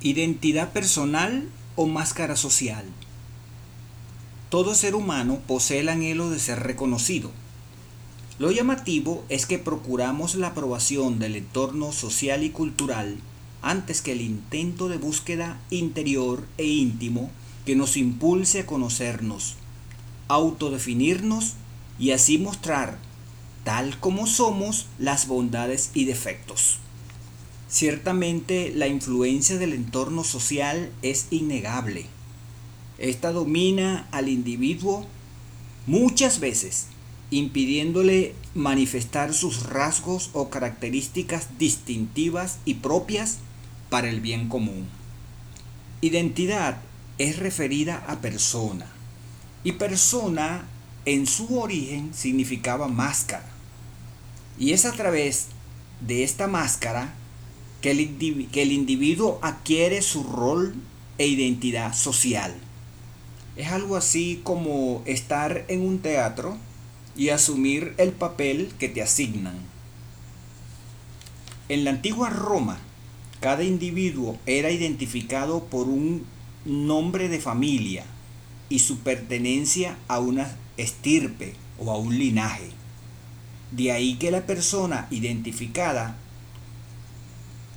Identidad personal o máscara social. Todo ser humano posee el anhelo de ser reconocido. Lo llamativo es que procuramos la aprobación del entorno social y cultural antes que el intento de búsqueda interior e íntimo que nos impulse a conocernos, autodefinirnos y así mostrar, tal como somos, las bondades y defectos. Ciertamente la influencia del entorno social es innegable. Esta domina al individuo muchas veces, impidiéndole manifestar sus rasgos o características distintivas y propias para el bien común. Identidad es referida a persona y persona en su origen significaba máscara. Y es a través de esta máscara que el, que el individuo adquiere su rol e identidad social. Es algo así como estar en un teatro y asumir el papel que te asignan. En la antigua Roma, cada individuo era identificado por un nombre de familia y su pertenencia a una estirpe o a un linaje. De ahí que la persona identificada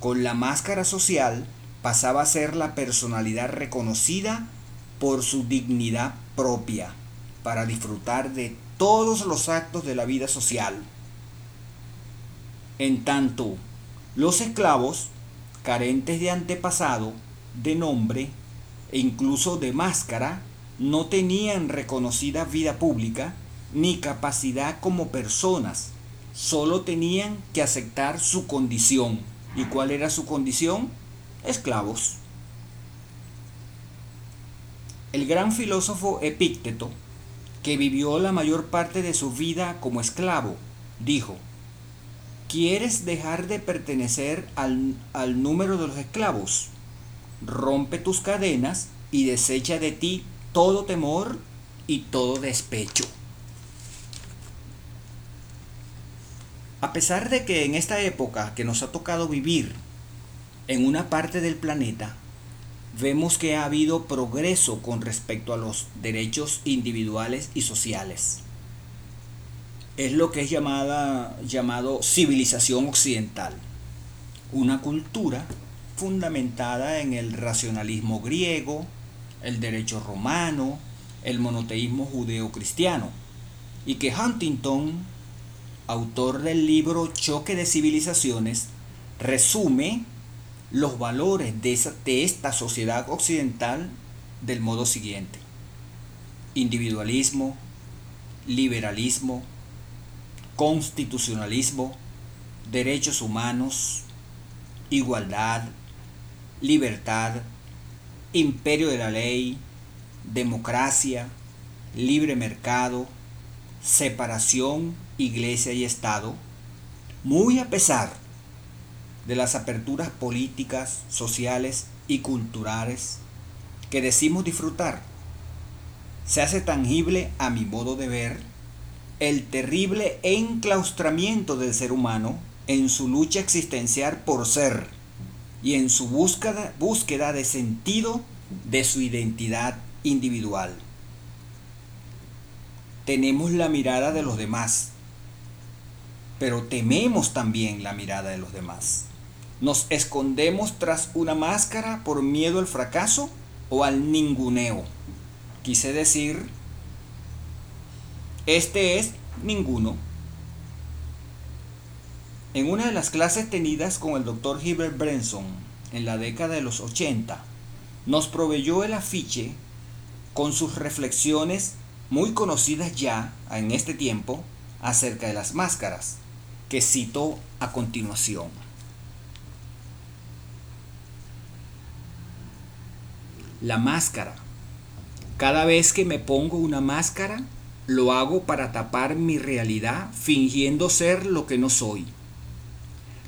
con la máscara social pasaba a ser la personalidad reconocida por su dignidad propia para disfrutar de todos los actos de la vida social. En tanto, los esclavos, carentes de antepasado, de nombre e incluso de máscara, no tenían reconocida vida pública ni capacidad como personas, solo tenían que aceptar su condición ¿Y cuál era su condición? Esclavos. El gran filósofo Epícteto, que vivió la mayor parte de su vida como esclavo, dijo, ¿quieres dejar de pertenecer al, al número de los esclavos? Rompe tus cadenas y desecha de ti todo temor y todo despecho. A pesar de que en esta época que nos ha tocado vivir en una parte del planeta, vemos que ha habido progreso con respecto a los derechos individuales y sociales. Es lo que es llamada, llamado civilización occidental, una cultura fundamentada en el racionalismo griego, el derecho romano, el monoteísmo judeo-cristiano, y que Huntington autor del libro Choque de Civilizaciones, resume los valores de, esta sociedad occidental del modo siguiente. Individualismo, liberalismo, constitucionalismo, derechos humanos, igualdad, libertad, imperio de la ley, democracia, libre mercado, separación iglesia y Estado, muy a pesar de las aperturas políticas, sociales y culturales que decimos disfrutar, se hace tangible a mi modo de ver el terrible enclaustramiento del ser humano en su lucha existencial por ser y en su búsqueda, búsqueda de sentido de su identidad individual. Tenemos la mirada de los demás, pero tememos también la mirada de los demás. Nos escondemos tras una máscara por miedo al fracaso o al ninguneo. Quise decir, este es ninguno. En una de las clases tenidas con el doctor Hilbert Brenson en la década de los 80, nos proveyó el afiche con sus reflexiones muy conocidas ya en este tiempo acerca de las máscaras que cito a continuación. La máscara. Cada vez que me pongo una máscara, lo hago para tapar mi realidad fingiendo ser lo que no soy.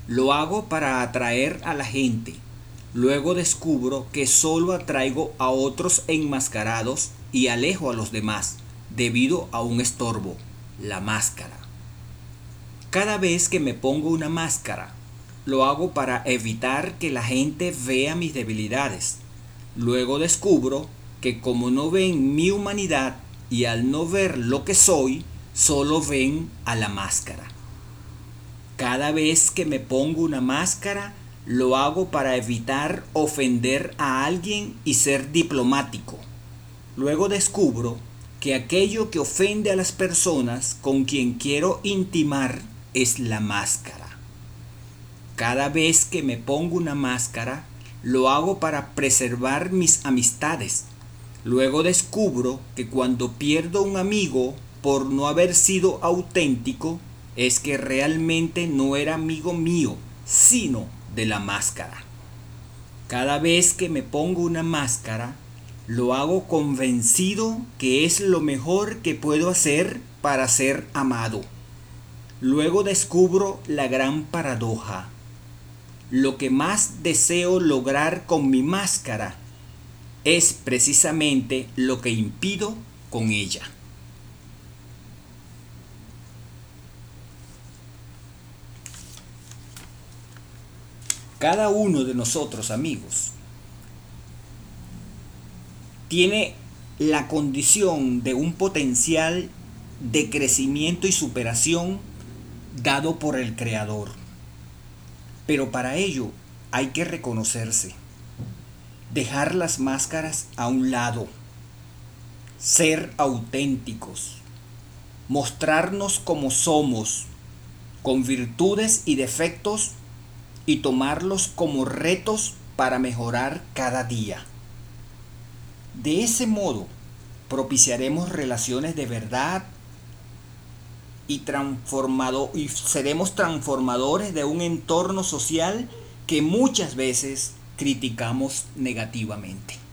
Lo hago para atraer a la gente. Luego descubro que solo atraigo a otros enmascarados y alejo a los demás debido a un estorbo, la máscara. Cada vez que me pongo una máscara, lo hago para evitar que la gente vea mis debilidades. Luego descubro que como no ven mi humanidad y al no ver lo que soy, solo ven a la máscara. Cada vez que me pongo una máscara, lo hago para evitar ofender a alguien y ser diplomático. Luego descubro que aquello que ofende a las personas con quien quiero intimar es la máscara. Cada vez que me pongo una máscara, lo hago para preservar mis amistades. Luego descubro que cuando pierdo un amigo por no haber sido auténtico, es que realmente no era amigo mío, sino de la máscara. Cada vez que me pongo una máscara, lo hago convencido que es lo mejor que puedo hacer para ser amado. Luego descubro la gran paradoja. Lo que más deseo lograr con mi máscara es precisamente lo que impido con ella. Cada uno de nosotros, amigos, tiene la condición de un potencial de crecimiento y superación dado por el Creador. Pero para ello hay que reconocerse, dejar las máscaras a un lado, ser auténticos, mostrarnos como somos, con virtudes y defectos y tomarlos como retos para mejorar cada día. De ese modo, propiciaremos relaciones de verdad y, transformado, y seremos transformadores de un entorno social que muchas veces criticamos negativamente.